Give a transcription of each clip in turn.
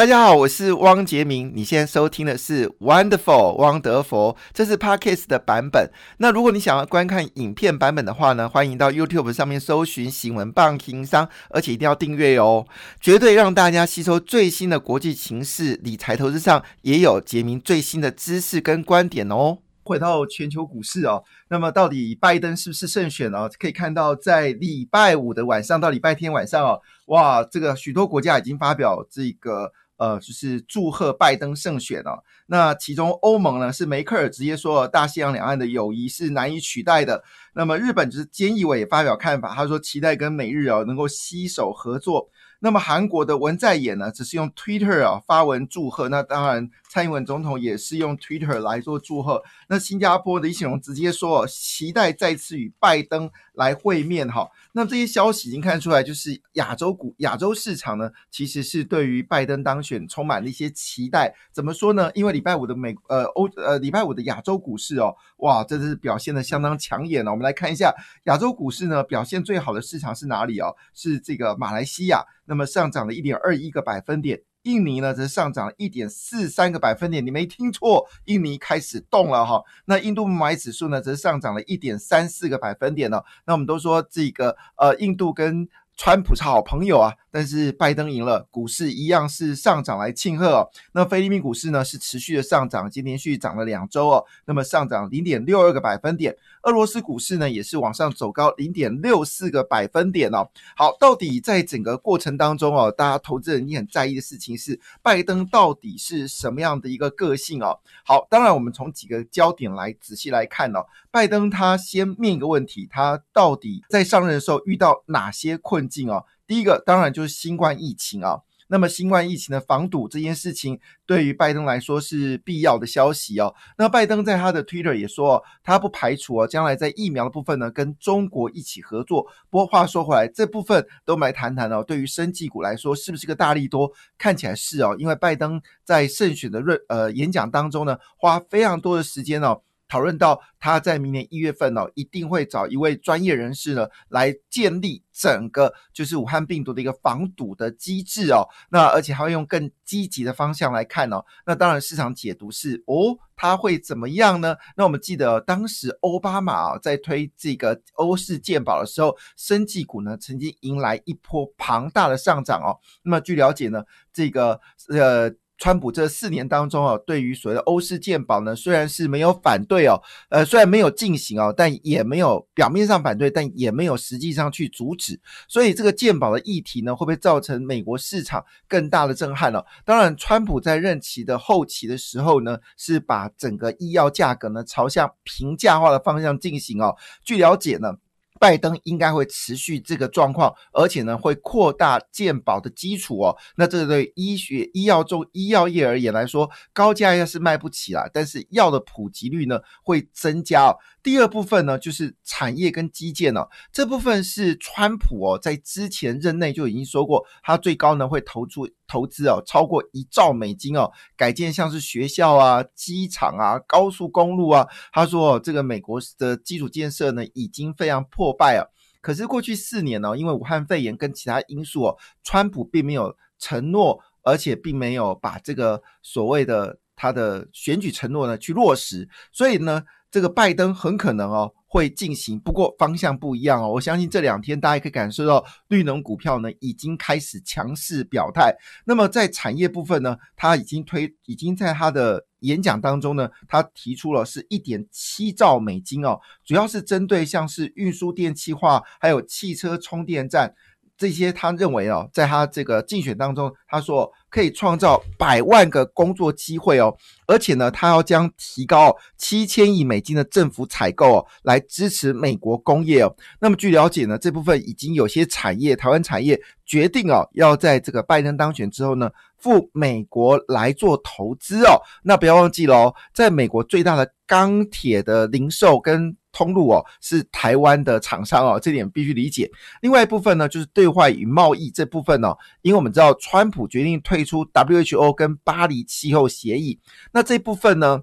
大家好，我是汪杰明。你现在收听的是 Wonderful 汪德佛，这是 Podcast 的版本。那如果你想要观看影片版本的话呢，欢迎到 YouTube 上面搜寻“新闻棒情商”，而且一定要订阅哦，绝对让大家吸收最新的国际情势，理财投资上也有杰明最新的知识跟观点哦。回到全球股市哦，那么到底拜登是不是胜选哦？可以看到，在礼拜五的晚上到礼拜天晚上哦，哇，这个许多国家已经发表这个。呃，就是祝贺拜登胜选哦。那其中欧盟呢是梅克尔直接说，大西洋两岸的友谊是难以取代的。那么日本就是菅义伟也发表看法，他说期待跟美日啊能够携手合作。那么韩国的文在寅呢，只是用 Twitter 啊发文祝贺。那当然，蔡英文总统也是用 Twitter 来做祝贺。那新加坡的李显龙直接说，期待再次与拜登来会面哈。那这些消息已经看出来，就是亚洲股、亚洲市场呢，其实是对于拜登当选充满了一些期待。怎么说呢？因为礼拜五的美呃欧呃礼拜五的亚洲股市哦，哇，真的是表现的相当抢眼了。我们来看一下亚洲股市呢，表现最好的市场是哪里哦？是这个马来西亚。那么上涨了一点二一个百分点，印尼呢则上涨了一点四三个百分点，你没听错，印尼开始动了哈。那印度买指数呢则上涨了一点三四个百分点呢。那我们都说这个呃印度跟川普是好朋友啊。但是拜登赢了，股市一样是上涨来庆贺哦。那菲律宾股市呢是持续的上涨，已经连续涨了两周哦。那么上涨零点六二个百分点。俄罗斯股市呢也是往上走高零点六四个百分点哦。好，到底在整个过程当中哦，大家投资人你很在意的事情是拜登到底是什么样的一个个性哦？好，当然我们从几个焦点来仔细来看哦。拜登他先面一个问题，他到底在上任的时候遇到哪些困境哦？第一个当然就是新冠疫情啊，那么新冠疫情的防堵这件事情对于拜登来说是必要的消息哦。那拜登在他的 Twitter 也说，他不排除哦将来在疫苗的部分呢跟中国一起合作。不过话说回来，这部分都来谈谈哦，对于生技股来说是不是个大利多？看起来是哦，因为拜登在胜选的论呃演讲当中呢，花非常多的时间哦。讨论到他在明年一月份哦，一定会找一位专业人士呢来建立整个就是武汉病毒的一个防堵的机制哦。那而且还会用更积极的方向来看哦。那当然市场解读是哦，他会怎么样呢？那我们记得当时奥巴马啊在推这个欧式健保的时候，生技股呢曾经迎来一波庞大的上涨哦。那么据了解呢，这个呃。川普这四年当中哦，对于所谓的欧式鉴宝呢，虽然是没有反对哦，呃，虽然没有进行哦，但也没有表面上反对，但也没有实际上去阻止。所以这个鉴宝的议题呢，会不会造成美国市场更大的震撼呢？当然，川普在任期的后期的时候呢，是把整个医药价格呢朝向平价化的方向进行哦。据了解呢。拜登应该会持续这个状况，而且呢会扩大健保的基础哦。那这对医学、医药中医药业而言来说，高价药是卖不起了，但是药的普及率呢会增加哦。第二部分呢就是产业跟基建哦，这部分是川普哦在之前任内就已经说过，他最高呢会投出。投资哦，超过一兆美金哦，改建像是学校啊、机场啊、高速公路啊。他说哦，这个美国的基础建设呢，已经非常破败啊。可是过去四年呢，因为武汉肺炎跟其他因素哦，川普并没有承诺，而且并没有把这个所谓的他的选举承诺呢去落实，所以呢，这个拜登很可能哦。会进行，不过方向不一样哦。我相信这两天大家可以感受到绿能股票呢已经开始强势表态。那么在产业部分呢，他已经推，已经在他的演讲当中呢，他提出了是一点七兆美金哦，主要是针对像是运输电气化，还有汽车充电站。这些他认为哦，在他这个竞选当中，他说可以创造百万个工作机会哦，而且呢，他要将提高七千亿美金的政府采购哦，来支持美国工业哦。那么据了解呢，这部分已经有些产业，台湾产业决定哦，要在这个拜登当选之后呢，赴美国来做投资哦。那不要忘记了哦，在美国最大的钢铁的零售跟通路哦，是台湾的厂商哦，这点必须理解。另外一部分呢，就是对外与贸易这部分哦，因为我们知道川普决定退出 WHO 跟巴黎气候协议，那这部分呢，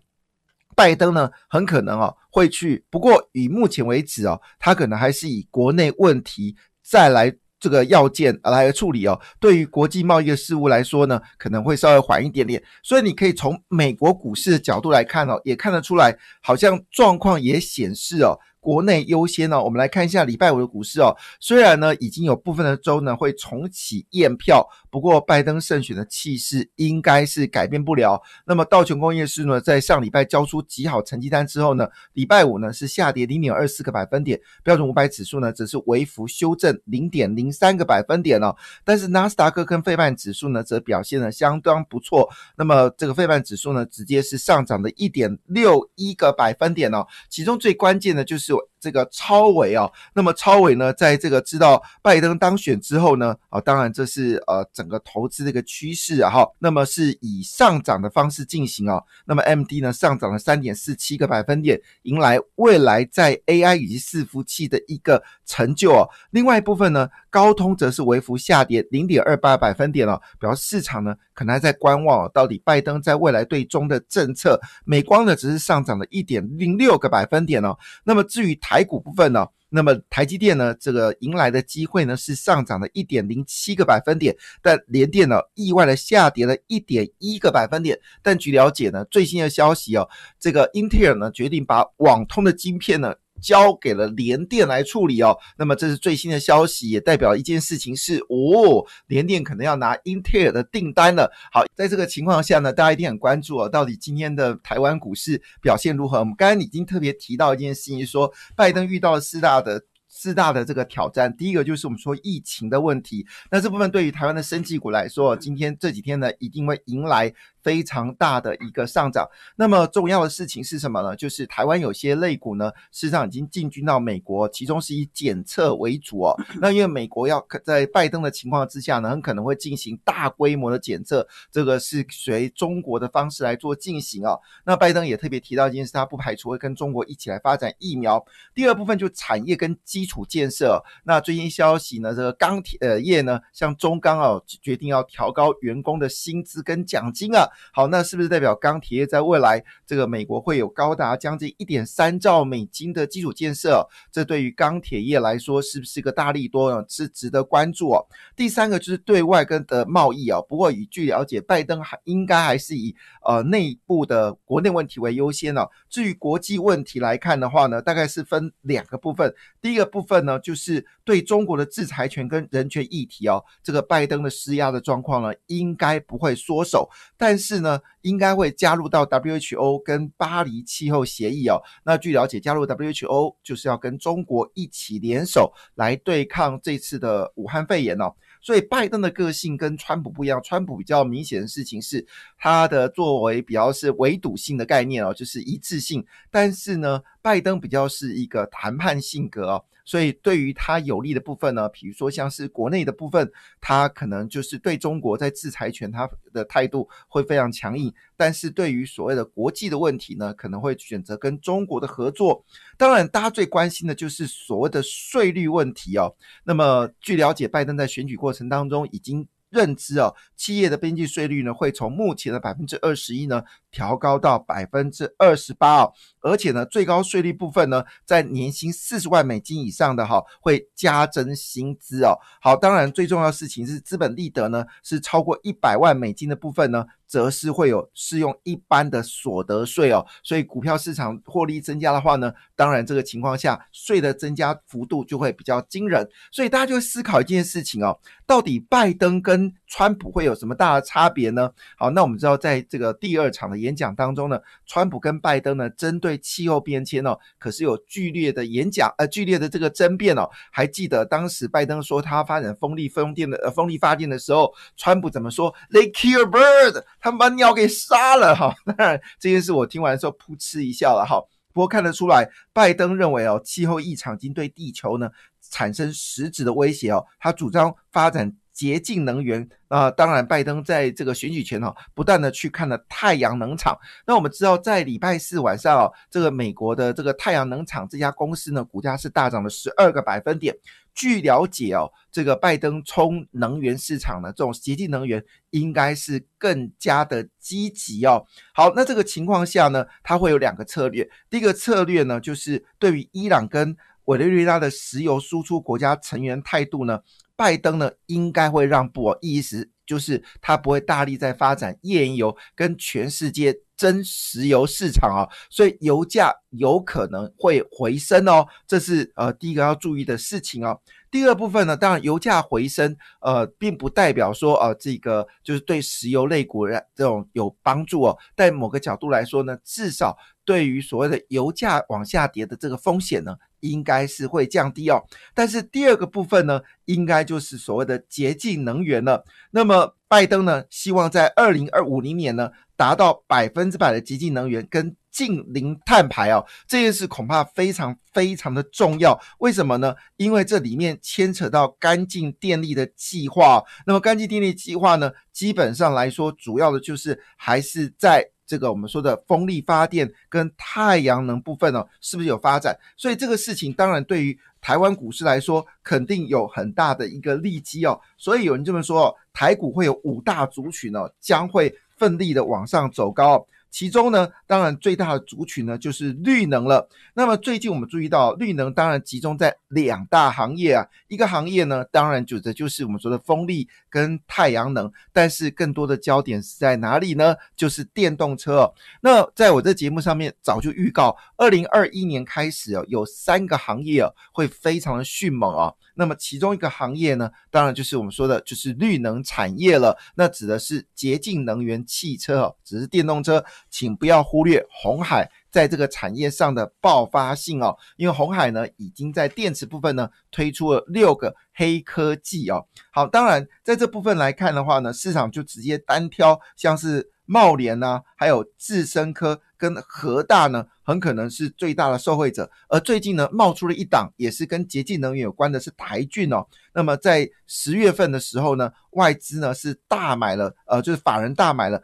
拜登呢很可能哦会去，不过以目前为止哦，他可能还是以国内问题再来这个要件来处理哦。对于国际贸易的事务来说呢，可能会稍微缓一点点。所以你可以从美国股市的角度来看哦，也看得出来，好像状况也显示哦。国内优先呢，我们来看一下礼拜五的股市哦。虽然呢，已经有部分的州呢会重启验票，不过拜登胜选的气势应该是改变不了。那么道琼工业指呢，在上礼拜交出极好成绩单之后呢，礼拜五呢是下跌零点二四个百分点，标准五百指数呢则是微幅修正零点零三个百分点哦。但是纳斯达克跟费曼指数呢则表现的相当不错。那么这个费曼指数呢，直接是上涨的一点六一个百分点哦。其中最关键的就是。so 这个超伟啊，那么超伟呢，在这个知道拜登当选之后呢，啊，当然这是呃整个投资的一个趋势啊，哈，那么是以上涨的方式进行啊，那么 M D 呢上涨了三点四七个百分点，迎来未来在 A I 以及伺服器的一个成就啊。另外一部分呢，高通则是微幅下跌零点二八百分点哦，表示市场呢可能还在观望哦到底拜登在未来对中的政策。美光呢只是上涨了一点零六个百分点哦，那么至于台股部分呢，那么台积电呢，这个迎来的机会呢是上涨了一点零七个百分点，但联电呢意外的下跌了一点一个百分点。但据了解呢，最新的消息哦，这个英特尔呢决定把网通的晶片呢。交给了联电来处理哦，那么这是最新的消息，也代表一件事情是哦，联电可能要拿英特尔的订单了。好，在这个情况下呢，大家一定很关注哦，到底今天的台湾股市表现如何？我们刚刚已经特别提到一件事情，说拜登遇到四大的。四大的这个挑战，第一个就是我们说疫情的问题。那这部分对于台湾的生技股来说，今天这几天呢，一定会迎来非常大的一个上涨。那么重要的事情是什么呢？就是台湾有些类股呢，事实上已经进军到美国，其中是以检测为主哦。那因为美国要在拜登的情况之下呢，很可能会进行大规模的检测，这个是随中国的方式来做进行哦。那拜登也特别提到一件事，他不排除会跟中国一起来发展疫苗。第二部分就产业跟基基础建设，那最近消息呢？这个钢铁呃业呢，像中钢哦，决定要调高员工的薪资跟奖金啊。好，那是不是代表钢铁业在未来这个美国会有高达将近一点三兆美金的基础建设？这对于钢铁业来说是不是个大利多呢？是值得关注哦。第三个就是对外跟的贸易啊。不过以据了解，拜登还应该还是以呃内部的国内问题为优先哦。至于国际问题来看的话呢，大概是分两个部分。第一个。部分呢，就是对中国的制裁权跟人权议题哦，这个拜登的施压的状况呢，应该不会缩手，但是是呢，应该会加入到 WHO 跟巴黎气候协议哦。那据了解，加入 WHO 就是要跟中国一起联手来对抗这次的武汉肺炎哦。所以拜登的个性跟川普不一样，川普比较明显的事情是他的作为比较是围堵性的概念哦，就是一致性，但是呢，拜登比较是一个谈判性格哦。所以对于他有利的部分呢，比如说像是国内的部分，他可能就是对中国在制裁权他的态度会非常强硬，但是对于所谓的国际的问题呢，可能会选择跟中国的合作。当然，大家最关心的就是所谓的税率问题哦。那么据了解，拜登在选举过程当中已经。认知哦，企业的边际税率呢，会从目前的百分之二十一呢，调高到百分之二十八哦，而且呢，最高税率部分呢，在年薪四十万美金以上的哈，会加征薪资哦。好，当然最重要的事情是资本利得呢，是超过一百万美金的部分呢。则是会有适用一般的所得税哦，所以股票市场获利增加的话呢，当然这个情况下税的增加幅度就会比较惊人，所以大家就会思考一件事情哦，到底拜登跟川普会有什么大的差别呢？好，那我们知道在这个第二场的演讲当中呢，川普跟拜登呢针对气候变迁哦，可是有剧烈的演讲呃剧烈的这个争辩哦，还记得当时拜登说他发展风力风电的呃风力发电的时候，川普怎么说？They kill bird。他们把鸟给杀了哈，当然这件事我听完的时候噗嗤一笑了哈。不过看得出来，拜登认为哦，气候异常已经对地球呢产生实质的威胁哦，他主张发展洁净能源。啊，当然，拜登在这个选举前哈，不断的去看了太阳能厂。那我们知道，在礼拜四晚上哦，这个美国的这个太阳能厂这家公司呢，股价是大涨了十二个百分点。据了解哦，这个拜登冲能源市场呢，这种洁净能源应该是更加的积极哦。好，那这个情况下呢，他会有两个策略。第一个策略呢，就是对于伊朗跟委内瑞拉的石油输出国家成员态度呢。拜登呢应该会让步哦，意思就是他不会大力在发展页岩油跟全世界争石油市场啊，所以油价有可能会回升哦，这是呃第一个要注意的事情哦。第二部分呢，当然油价回升，呃，并不代表说呃这个就是对石油类股这种有帮助哦。在某个角度来说呢，至少对于所谓的油价往下跌的这个风险呢，应该是会降低哦。但是第二个部分呢，应该就是所谓的洁净能源了。那么拜登呢，希望在二零二五零年呢，达到百分之百的洁净能源跟。近零碳排哦，这件事恐怕非常非常的重要。为什么呢？因为这里面牵扯到干净电力的计划。那么干净电力计划呢，基本上来说，主要的就是还是在这个我们说的风力发电跟太阳能部分哦，是不是有发展？所以这个事情当然对于台湾股市来说，肯定有很大的一个利基哦。所以有人这么说哦，台股会有五大族群哦，将会奋力的往上走高。其中呢，当然最大的族群呢就是绿能了。那么最近我们注意到，绿能当然集中在两大行业啊，一个行业呢，当然指的就是我们说的风力跟太阳能，但是更多的焦点是在哪里呢？就是电动车。那在我这节目上面早就预告，二零二一年开始哦，有三个行业哦会非常的迅猛哦。那么其中一个行业呢，当然就是我们说的，就是绿能产业了。那指的是洁净能源汽车哦，只是电动车，请不要忽略红海在这个产业上的爆发性哦。因为红海呢，已经在电池部分呢推出了六个黑科技哦。好，当然在这部分来看的话呢，市场就直接单挑，像是茂联呐，还有智深科。跟和大呢，很可能是最大的受惠者。而最近呢，冒出了一档也是跟洁净能源有关的，是台骏哦。那么在十月份的时候呢，外资呢是大买了，呃，就是法人大买了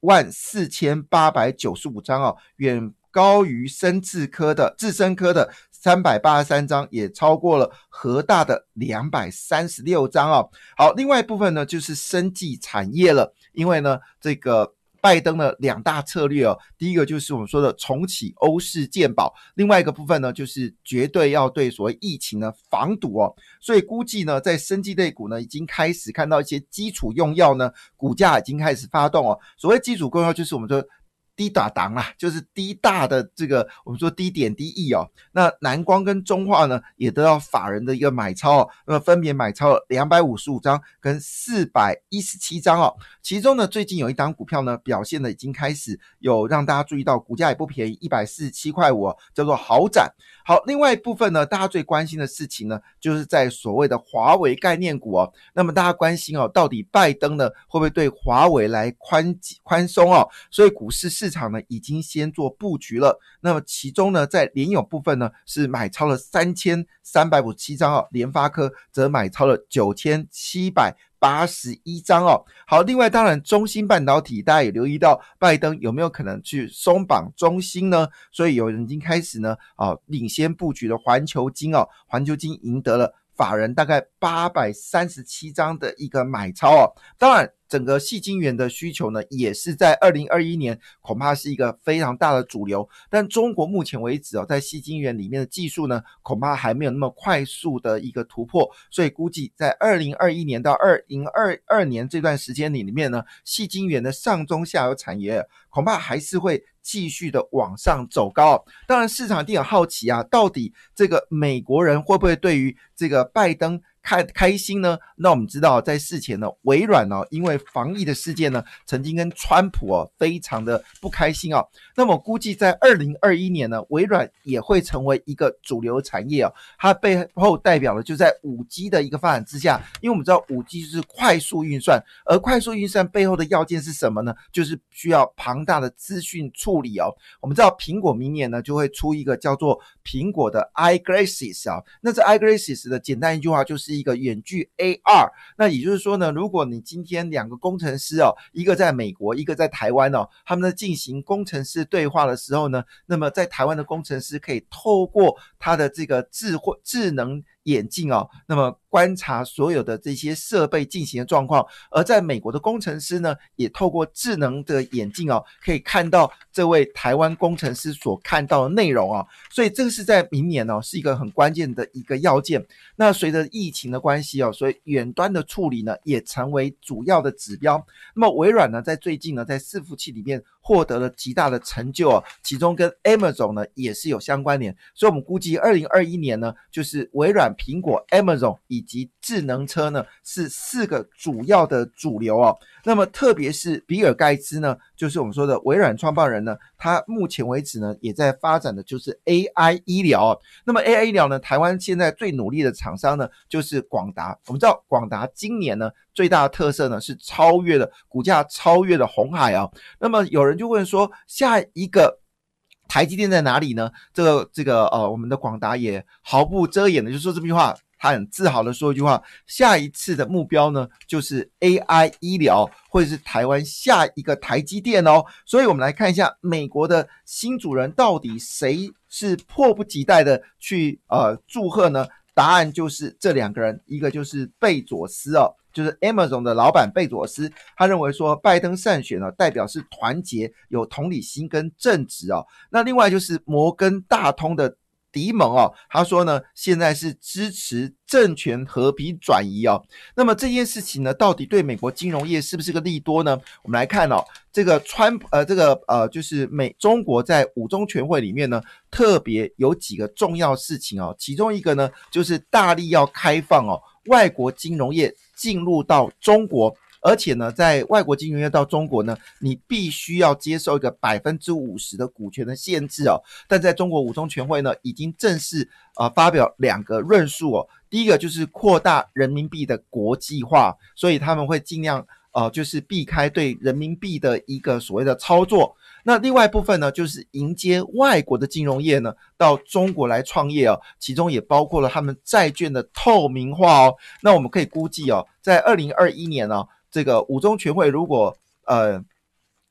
万四千八百九十五张哦，远高于生智科的智深科的三百八十三张，也超过了核大的两百三十六张哦。好，另外一部分呢就是生技产业了，因为呢这个。拜登的两大策略哦，第一个就是我们说的重启欧式健保，另外一个部分呢，就是绝对要对所谓疫情呢防堵哦，所以估计呢，在生技类股呢，已经开始看到一些基础用药呢，股价已经开始发动哦。所谓基础用药，就是我们说。低打档啊，就是低大的这个，我们说低点低益哦。那南光跟中化呢，也得到法人的一个买超哦，那么分别买超了两百五十五张跟四百一十七张哦。其中呢，最近有一档股票呢，表现的已经开始有让大家注意到，股价也不便宜，一百四十七块五，叫做豪展。好，另外一部分呢，大家最关心的事情呢，就是在所谓的华为概念股哦。那么大家关心哦，到底拜登呢会不会对华为来宽宽松哦？所以股市市场呢已经先做布局了。那么其中呢，在联友部分呢是买超了三千三百五十七张哦，联发科则买超了九千七百。八十一张哦，好，另外当然，中芯半导体大家也留意到，拜登有没有可能去松绑中芯呢？所以有人已经开始呢，啊，领先布局的环球金哦，环球金赢得了法人大概八百三十七张的一个买超哦，当然。整个细晶圆的需求呢，也是在二零二一年恐怕是一个非常大的主流。但中国目前为止哦，在细晶圆里面的技术呢，恐怕还没有那么快速的一个突破。所以估计在二零二一年到二零二二年这段时间里里面呢，细晶圆的上中下游产业恐怕还是会继续的往上走高。当然，市场一定很好奇啊，到底这个美国人会不会对于这个拜登？开开心呢？那我们知道，在事前呢，微软呢，因为防疫的事件呢，曾经跟川普哦，非常的不开心哦。那么估计在二零二一年呢，微软也会成为一个主流产业哦。它背后代表了就在五 G 的一个发展之下，因为我们知道五 G 是快速运算，而快速运算背后的要件是什么呢？就是需要庞大的资讯处理哦。我们知道苹果明年呢就会出一个叫做苹果的 iGlasses 啊，那这 iGlasses 的简单一句话就是。一个远距 AR，那也就是说呢，如果你今天两个工程师哦，一个在美国，一个在台湾哦，他们在进行工程师对话的时候呢，那么在台湾的工程师可以透过他的这个智慧智能眼镜哦，那么观察所有的这些设备进行的状况。而在美国的工程师呢，也透过智能的眼镜哦，可以看到这位台湾工程师所看到的内容啊。所以这个是在明年哦，是一个很关键的一个要件。那随着疫情的关系哦，所以远端的处理呢，也成为主要的指标。那么微软呢，在最近呢，在伺服器里面获得了极大的成就哦，其中跟 Amazon 呢也是有相关联。所以我们估计二零二一年呢，就是微软、苹果、Amazon 以及智能车呢，是四个主要的主流哦。那么特别是比尔盖茨呢，就是我们说的微软创办人呢，他目前为止呢，也在发展的就是 AI 医疗。那么 AI 医疗呢，台湾现在最努力的厂商呢，就是广达。我们知道广达今年呢，最大的特色呢是超越了股价超越了红海啊。那么有人就问说，下一个台积电在哪里呢？这个这个呃，我们的广达也毫不遮掩的就说这句话。他很自豪的说一句话：下一次的目标呢，就是 AI 医疗，或者是台湾下一个台积电哦。所以，我们来看一下美国的新主人到底谁是迫不及待的去呃祝贺呢？答案就是这两个人，一个就是贝佐斯哦，就是 Amazon 的老板贝佐斯。他认为说，拜登胜选呢，代表是团结、有同理心跟正直哦。那另外就是摩根大通的。迪蒙哦，他说呢，现在是支持政权和平转移哦。那么这件事情呢，到底对美国金融业是不是个利多呢？我们来看哦，这个川呃，这个呃，就是美中国在五中全会里面呢，特别有几个重要事情哦。其中一个呢，就是大力要开放哦，外国金融业进入到中国。而且呢，在外国金融业到中国呢，你必须要接受一个百分之五十的股权的限制哦。但在中国五中全会呢，已经正式呃发表两个论述哦。第一个就是扩大人民币的国际化，所以他们会尽量呃，就是避开对人民币的一个所谓的操作。那另外一部分呢，就是迎接外国的金融业呢到中国来创业哦，其中也包括了他们债券的透明化哦。那我们可以估计哦，在二零二一年呢。这个五中全会如果呃，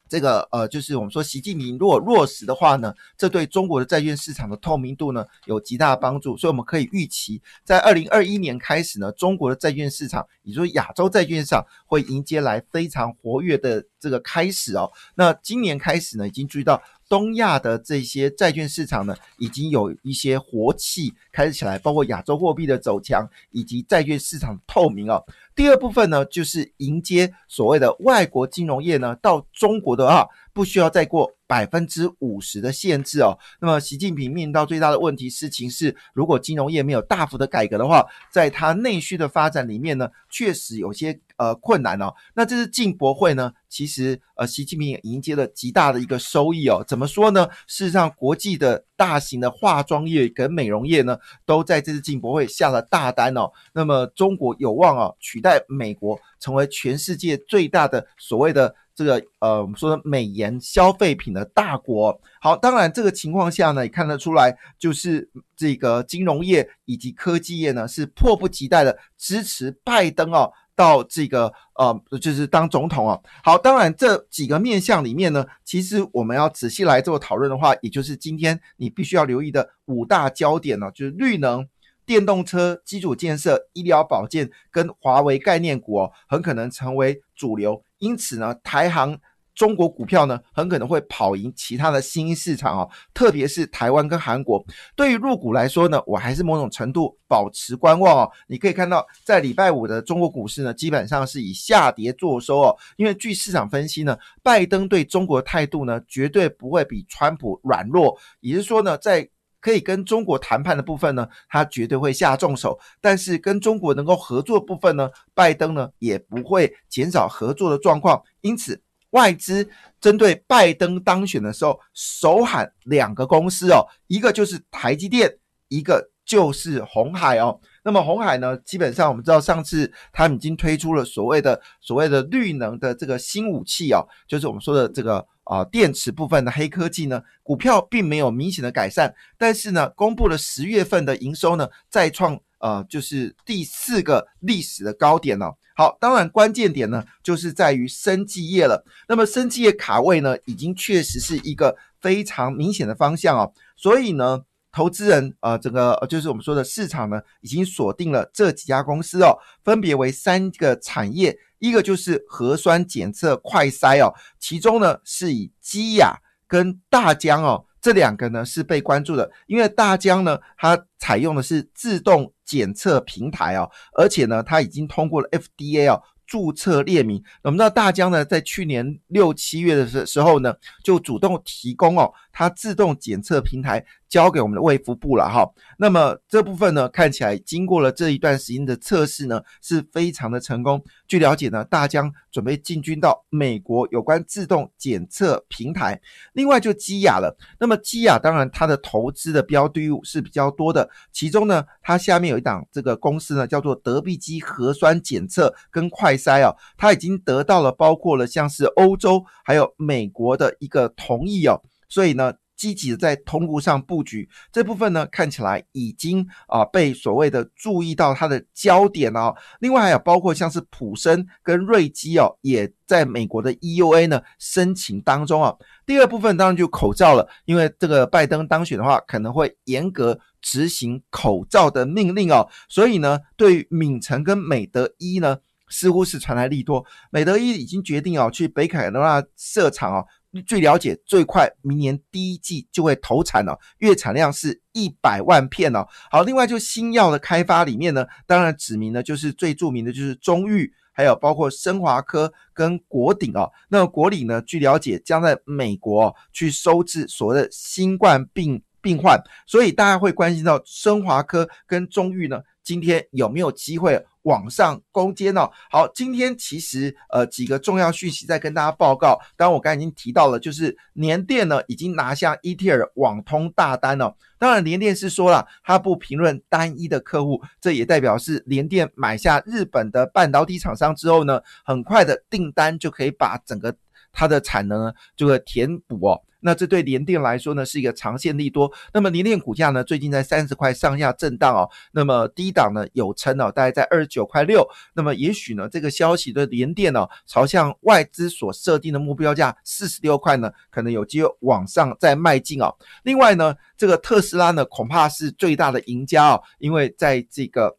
这个呃，就是我们说习近平如果落实的话呢，这对中国的债券市场的透明度呢有极大的帮助，所以我们可以预期，在二零二一年开始呢，中国的债券市场，也就是亚洲债券市场会迎接来非常活跃的这个开始哦。那今年开始呢，已经注意到。东亚的这些债券市场呢，已经有一些活气开始起来，包括亚洲货币的走强以及债券市场透明啊。第二部分呢，就是迎接所谓的外国金融业呢到中国的啊，不需要再过百分之五十的限制哦。那么习近平面临到最大的问题事情是，如果金融业没有大幅的改革的话，在它内需的发展里面呢，确实有些。呃，困难哦。那这次进博会呢，其实呃，习近平也迎接了极大的一个收益哦。怎么说呢？事实上，国际的大型的化妆业跟美容业呢，都在这次进博会下了大单哦。那么，中国有望啊取代美国，成为全世界最大的所谓的这个呃，我们说的美颜消费品的大国。好，当然这个情况下呢，也看得出来，就是这个金融业以及科技业呢，是迫不及待的支持拜登哦。到这个呃，就是当总统啊。好，当然这几个面向里面呢，其实我们要仔细来做讨论的话，也就是今天你必须要留意的五大焦点呢，就是绿能、电动车、基础建设、医疗保健跟华为概念股哦，很可能成为主流。因此呢，台航。中国股票呢，很可能会跑赢其他的新兴市场哦，特别是台湾跟韩国。对于入股来说呢，我还是某种程度保持观望哦。你可以看到，在礼拜五的中国股市呢，基本上是以下跌作收哦。因为据市场分析呢，拜登对中国态度呢，绝对不会比川普软弱。也就是说呢，在可以跟中国谈判的部分呢，他绝对会下重手；但是跟中国能够合作的部分呢，拜登呢也不会减少合作的状况。因此。外资针对拜登当选的时候，首喊两个公司哦，一个就是台积电，一个就是红海哦。那么红海呢，基本上我们知道，上次他们已经推出了所谓的所谓的绿能的这个新武器哦，就是我们说的这个啊电池部分的黑科技呢，股票并没有明显的改善，但是呢，公布了十月份的营收呢，再创呃就是第四个历史的高点哦。好，当然关键点呢，就是在于生技业了。那么生技业卡位呢，已经确实是一个非常明显的方向哦。所以呢，投资人呃，整个就是我们说的市场呢，已经锁定了这几家公司哦，分别为三个产业，一个就是核酸检测快筛哦，其中呢是以基亚跟大疆哦这两个呢是被关注的，因为大疆呢它采用的是自动检测平台哦，而且呢它已经通过了 FDA 哦。注册列明，我们知道大疆呢，在去年六七月的时时候呢，就主动提供哦，它自动检测平台。交给我们的卫福部了哈，那么这部分呢，看起来经过了这一段时间的测试呢，是非常的成功。据了解呢，大疆准备进军到美国有关自动检测平台。另外就基亚了，那么基亚当然它的投资的标的物是比较多的，其中呢，它下面有一档这个公司呢，叫做德必基核酸检测跟快筛哦，它已经得到了包括了像是欧洲还有美国的一个同意哦，所以呢。积极的在通股上布局这部分呢，看起来已经啊被所谓的注意到它的焦点哦。另外还有包括像是普生跟瑞基哦，也在美国的 EUA 呢申请当中啊。第二部分当然就口罩了，因为这个拜登当选的话，可能会严格执行口罩的命令哦。所以呢，对于敏成跟美德一呢，似乎是传来利多。美德一已经决定哦，去北卡罗纳设厂哦。最了解最快，明年第一季就会投产了，月产量是一百万片哦。好，另外就新药的开发里面呢，当然指明呢就是最著名的就是中裕，还有包括生华科跟国鼎哦。那国鼎呢，据了解将在美国去收治所谓的新冠病病患，所以大家会关心到生华科跟中裕呢，今天有没有机会？网上攻坚哦，好，今天其实呃几个重要讯息在跟大家报告。当然我刚才已经提到了，就是联电呢已经拿下伊特尔网通大单了。当然联电是说了，它不评论单一的客户，这也代表是联电买下日本的半导体厂商之后呢，很快的订单就可以把整个它的产能呢就会填补哦。那这对联电来说呢，是一个长线利多。那么联电股价呢，最近在三十块上下震荡哦。那么低档呢有撑哦，大概在二十九块六。那么也许呢，这个消息的联电呢，朝向外资所设定的目标价四十六块呢，可能有机会往上再迈进哦。另外呢，这个特斯拉呢，恐怕是最大的赢家哦，因为在这个。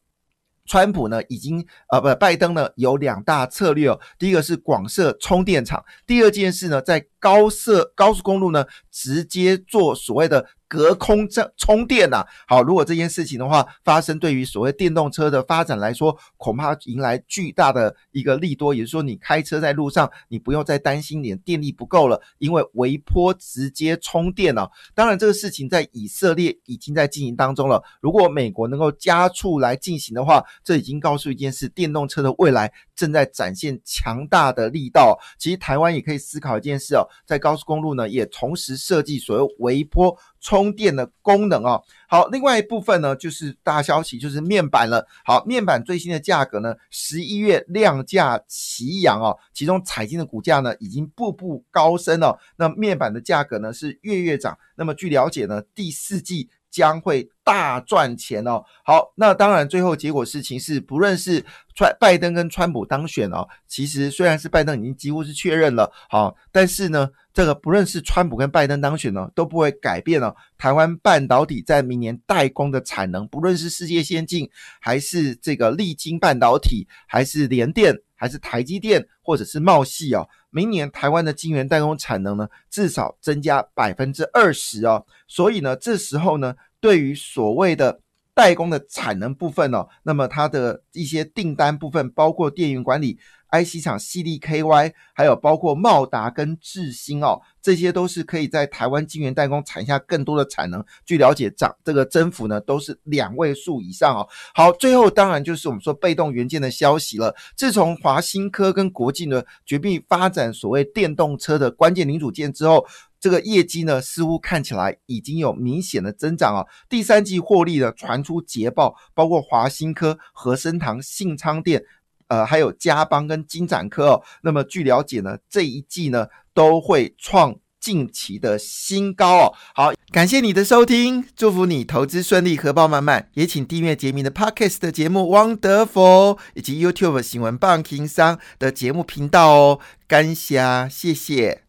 川普呢，已经呃不，拜登呢有两大策略哦。第一个是广设充电场，第二件事呢，在高设高速公路呢，直接做所谓的。隔空充充电呐，好，如果这件事情的话发生，对于所谓电动车的发展来说，恐怕迎来巨大的一个利多。也就是说，你开车在路上，你不用再担心你的电力不够了，因为微波直接充电了。当然，这个事情在以色列已经在进行当中了。如果美国能够加速来进行的话，这已经告诉一件事：电动车的未来正在展现强大的力道。其实，台湾也可以思考一件事哦，在高速公路呢，也同时设计所谓微波。充电的功能哦，好，另外一部分呢，就是大消息，就是面板了。好，面板最新的价格呢，十一月量价齐扬哦，其中彩晶的股价呢，已经步步高升了。那面板的价格呢，是月月涨。那么据了解呢，第四季。将会大赚钱哦。好，那当然，最后结果事情是，不论是川拜登跟川普当选哦，其实虽然是拜登已经几乎是确认了，好，但是呢，这个不论是川普跟拜登当选呢，都不会改变了台湾半导体在明年代工的产能，不论是世界先进，还是这个立晶半导体，还是联电，还是台积电，或者是茂系哦。明年台湾的晶圆代工产能呢，至少增加百分之二十哦，所以呢，这时候呢，对于所谓的代工的产能部分哦，那么它的一些订单部分，包括电源管理。IC 厂 CDKY，还有包括茂达跟智新哦，这些都是可以在台湾晶圆代工产下更多的产能。据了解，涨这个增幅呢都是两位数以上哦。好，最后当然就是我们说被动元件的消息了。自从华新科跟国际呢决定发展所谓电动车的关键零组件之后，这个业绩呢似乎看起来已经有明显的增长啊。第三季获利的传出捷报，包括华新科、和生堂、信昌店。呃，还有嘉邦跟金展科哦，那么据了解呢，这一季呢都会创近期的新高哦。好，感谢你的收听，祝福你投资顺利，荷包满满。也请订阅杰明的 Podcast 的节目《Wonderful》，以及 YouTube 新闻棒听商的节目频道哦。感谢，谢谢。